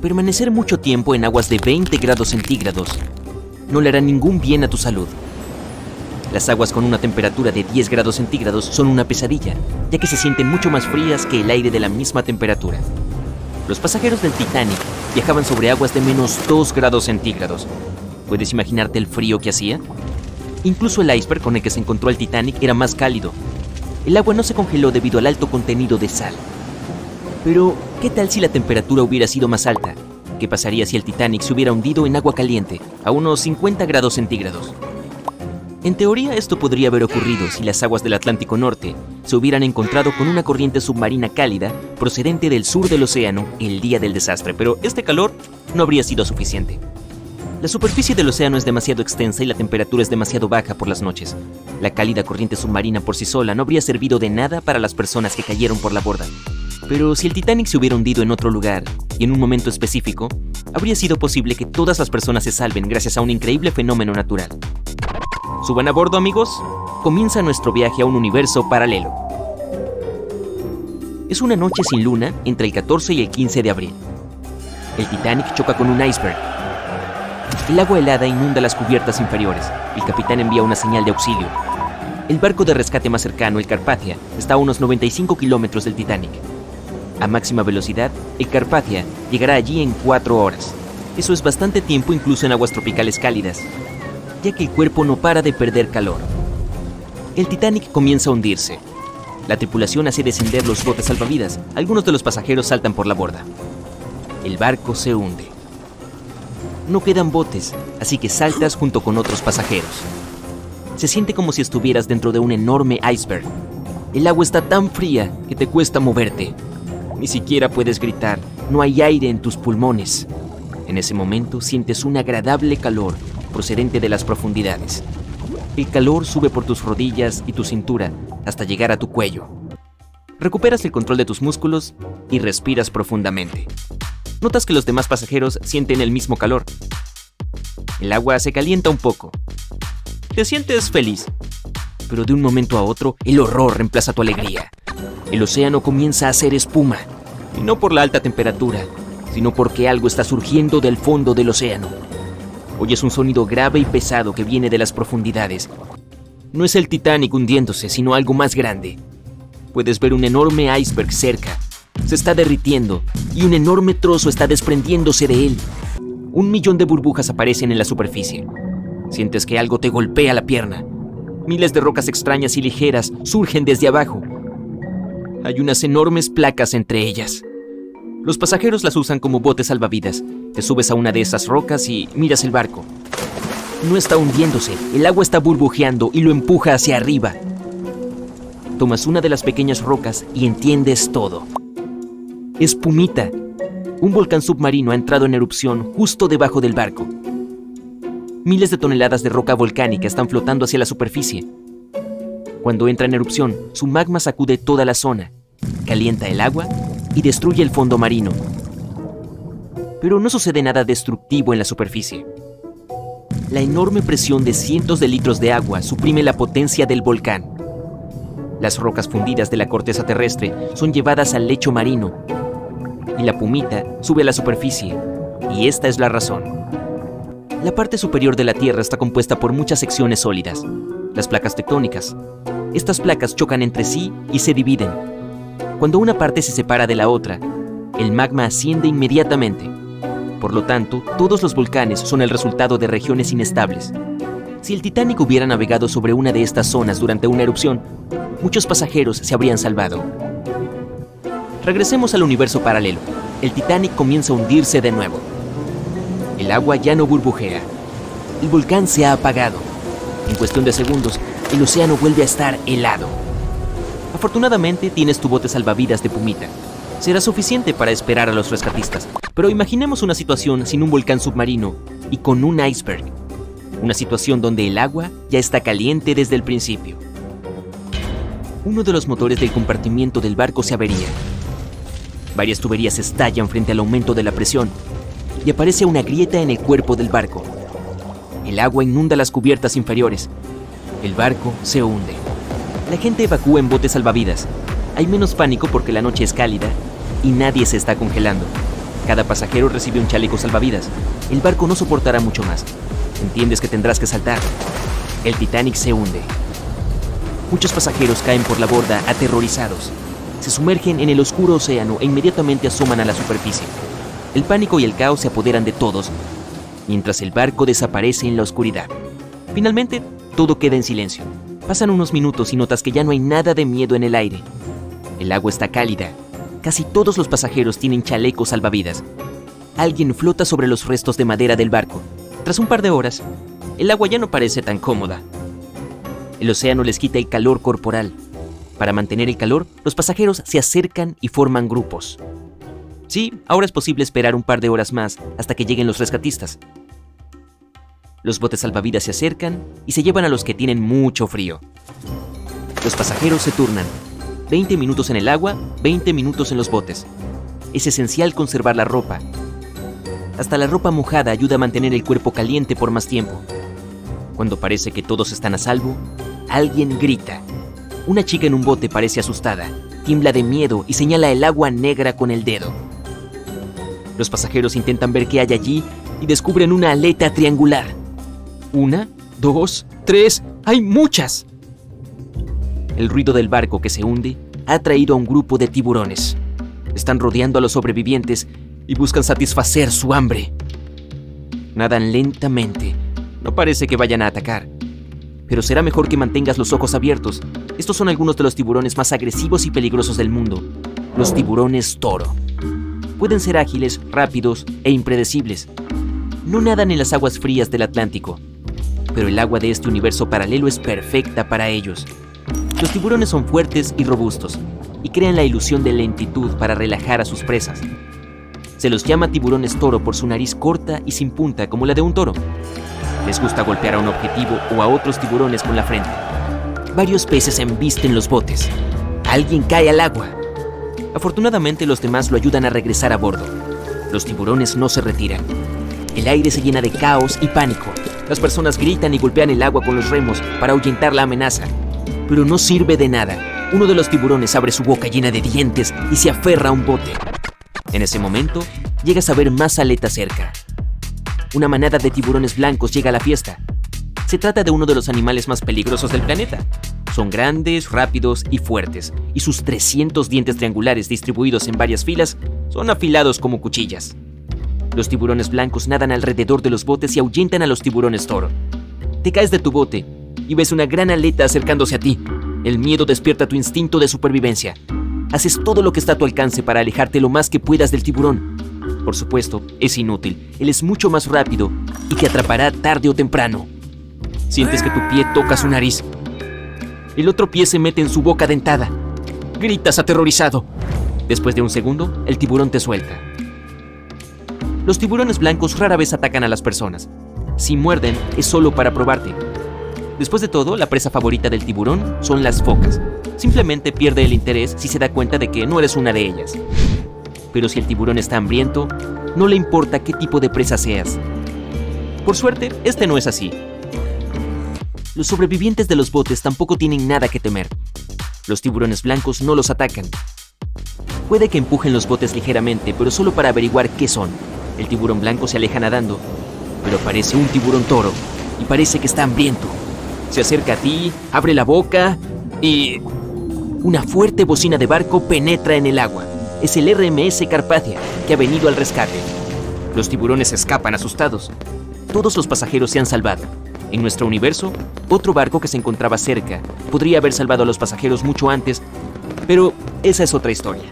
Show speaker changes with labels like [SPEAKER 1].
[SPEAKER 1] Permanecer mucho tiempo en aguas de 20 grados centígrados no le hará ningún bien a tu salud. Las aguas con una temperatura de 10 grados centígrados son una pesadilla, ya que se sienten mucho más frías que el aire de la misma temperatura. Los pasajeros del Titanic viajaban sobre aguas de menos 2 grados centígrados. ¿Puedes imaginarte el frío que hacía? Incluso el iceberg con el que se encontró el Titanic era más cálido. El agua no se congeló debido al alto contenido de sal. Pero, ¿qué tal si la temperatura hubiera sido más alta? ¿Qué pasaría si el Titanic se hubiera hundido en agua caliente, a unos 50 grados centígrados? En teoría esto podría haber ocurrido si las aguas del Atlántico Norte se hubieran encontrado con una corriente submarina cálida procedente del sur del océano el día del desastre, pero este calor no habría sido suficiente. La superficie del océano es demasiado extensa y la temperatura es demasiado baja por las noches. La cálida corriente submarina por sí sola no habría servido de nada para las personas que cayeron por la borda. Pero si el Titanic se hubiera hundido en otro lugar y en un momento específico, habría sido posible que todas las personas se salven gracias a un increíble fenómeno natural. Suban a bordo amigos, comienza nuestro viaje a un universo paralelo. Es una noche sin luna entre el 14 y el 15 de abril. El Titanic choca con un iceberg. El agua helada inunda las cubiertas inferiores. El capitán envía una señal de auxilio. El barco de rescate más cercano, el Carpathia, está a unos 95 kilómetros del Titanic. A máxima velocidad, el Carpathia llegará allí en 4 horas. Eso es bastante tiempo incluso en aguas tropicales cálidas, ya que el cuerpo no para de perder calor. El Titanic comienza a hundirse. La tripulación hace descender los botes salvavidas. Algunos de los pasajeros saltan por la borda. El barco se hunde. No quedan botes, así que saltas junto con otros pasajeros. Se siente como si estuvieras dentro de un enorme iceberg. El agua está tan fría que te cuesta moverte. Ni siquiera puedes gritar, no hay aire en tus pulmones. En ese momento sientes un agradable calor procedente de las profundidades. El calor sube por tus rodillas y tu cintura hasta llegar a tu cuello. Recuperas el control de tus músculos y respiras profundamente. Notas que los demás pasajeros sienten el mismo calor. El agua se calienta un poco. Te sientes feliz, pero de un momento a otro el horror reemplaza tu alegría. El océano comienza a hacer espuma, y no por la alta temperatura, sino porque algo está surgiendo del fondo del océano. Oyes un sonido grave y pesado que viene de las profundidades. No es el Titanic hundiéndose, sino algo más grande. Puedes ver un enorme iceberg cerca. Se está derritiendo y un enorme trozo está desprendiéndose de él. Un millón de burbujas aparecen en la superficie. Sientes que algo te golpea la pierna. Miles de rocas extrañas y ligeras surgen desde abajo. Hay unas enormes placas entre ellas. Los pasajeros las usan como botes salvavidas. Te subes a una de esas rocas y miras el barco. No está hundiéndose, el agua está burbujeando y lo empuja hacia arriba. Tomas una de las pequeñas rocas y entiendes todo. Es Pumita. Un volcán submarino ha entrado en erupción justo debajo del barco. Miles de toneladas de roca volcánica están flotando hacia la superficie. Cuando entra en erupción, su magma sacude toda la zona, calienta el agua y destruye el fondo marino. Pero no sucede nada destructivo en la superficie. La enorme presión de cientos de litros de agua suprime la potencia del volcán. Las rocas fundidas de la corteza terrestre son llevadas al lecho marino y la pumita sube a la superficie. Y esta es la razón. La parte superior de la Tierra está compuesta por muchas secciones sólidas, las placas tectónicas. Estas placas chocan entre sí y se dividen. Cuando una parte se separa de la otra, el magma asciende inmediatamente. Por lo tanto, todos los volcanes son el resultado de regiones inestables. Si el Titanic hubiera navegado sobre una de estas zonas durante una erupción, muchos pasajeros se habrían salvado. Regresemos al universo paralelo. El Titanic comienza a hundirse de nuevo. El agua ya no burbujea. El volcán se ha apagado. En cuestión de segundos, el océano vuelve a estar helado. Afortunadamente tienes tu bote salvavidas de pumita. Será suficiente para esperar a los rescatistas, Pero imaginemos una situación sin un volcán submarino y con un iceberg. Una situación donde el agua ya está caliente desde el principio. Uno de los motores del compartimiento del barco se avería. Varias tuberías estallan frente al aumento de la presión y aparece una grieta en el cuerpo del barco. El agua inunda las cubiertas inferiores. El barco se hunde. La gente evacúa en botes salvavidas. Hay menos pánico porque la noche es cálida y nadie se está congelando. Cada pasajero recibe un chaleco salvavidas. El barco no soportará mucho más. Entiendes que tendrás que saltar. El Titanic se hunde. Muchos pasajeros caen por la borda aterrorizados. Se sumergen en el oscuro océano e inmediatamente asoman a la superficie. El pánico y el caos se apoderan de todos, mientras el barco desaparece en la oscuridad. Finalmente, todo queda en silencio. Pasan unos minutos y notas que ya no hay nada de miedo en el aire. El agua está cálida. Casi todos los pasajeros tienen chalecos salvavidas. Alguien flota sobre los restos de madera del barco. Tras un par de horas, el agua ya no parece tan cómoda. El océano les quita el calor corporal. Para mantener el calor, los pasajeros se acercan y forman grupos. Sí, ahora es posible esperar un par de horas más hasta que lleguen los rescatistas. Los botes salvavidas se acercan y se llevan a los que tienen mucho frío. Los pasajeros se turnan. 20 minutos en el agua, 20 minutos en los botes. Es esencial conservar la ropa. Hasta la ropa mojada ayuda a mantener el cuerpo caliente por más tiempo. Cuando parece que todos están a salvo, alguien grita. Una chica en un bote parece asustada, tiembla de miedo y señala el agua negra con el dedo. Los pasajeros intentan ver qué hay allí y descubren una aleta triangular. Una, dos, tres, hay muchas. El ruido del barco que se hunde ha atraído a un grupo de tiburones. Están rodeando a los sobrevivientes y buscan satisfacer su hambre. Nadan lentamente. No parece que vayan a atacar. Pero será mejor que mantengas los ojos abiertos. Estos son algunos de los tiburones más agresivos y peligrosos del mundo. Los tiburones toro. Pueden ser ágiles, rápidos e impredecibles. No nadan en las aguas frías del Atlántico pero el agua de este universo paralelo es perfecta para ellos. Los tiburones son fuertes y robustos, y crean la ilusión de lentitud para relajar a sus presas. Se los llama tiburones toro por su nariz corta y sin punta como la de un toro. Les gusta golpear a un objetivo o a otros tiburones con la frente. Varios peces embisten los botes. Alguien cae al agua. Afortunadamente los demás lo ayudan a regresar a bordo. Los tiburones no se retiran. El aire se llena de caos y pánico. Las personas gritan y golpean el agua con los remos para ahuyentar la amenaza. Pero no sirve de nada. Uno de los tiburones abre su boca llena de dientes y se aferra a un bote. En ese momento, llegas a ver más aletas cerca. Una manada de tiburones blancos llega a la fiesta. Se trata de uno de los animales más peligrosos del planeta. Son grandes, rápidos y fuertes, y sus 300 dientes triangulares distribuidos en varias filas son afilados como cuchillas. Los tiburones blancos nadan alrededor de los botes y ahuyentan a los tiburones toro. Te caes de tu bote y ves una gran aleta acercándose a ti. El miedo despierta tu instinto de supervivencia. Haces todo lo que está a tu alcance para alejarte lo más que puedas del tiburón. Por supuesto, es inútil. Él es mucho más rápido y te atrapará tarde o temprano. Sientes que tu pie toca su nariz. El otro pie se mete en su boca dentada. Gritas aterrorizado. Después de un segundo, el tiburón te suelta. Los tiburones blancos rara vez atacan a las personas. Si muerden, es solo para probarte. Después de todo, la presa favorita del tiburón son las focas. Simplemente pierde el interés si se da cuenta de que no eres una de ellas. Pero si el tiburón está hambriento, no le importa qué tipo de presa seas. Por suerte, este no es así. Los sobrevivientes de los botes tampoco tienen nada que temer. Los tiburones blancos no los atacan. Puede que empujen los botes ligeramente, pero solo para averiguar qué son. El tiburón blanco se aleja nadando, pero parece un tiburón toro y parece que está hambriento. Se acerca a ti, abre la boca y... Una fuerte bocina de barco penetra en el agua. Es el RMS Carpathia que ha venido al rescate. Los tiburones escapan asustados. Todos los pasajeros se han salvado. En nuestro universo, otro barco que se encontraba cerca podría haber salvado a los pasajeros mucho antes, pero esa es otra historia.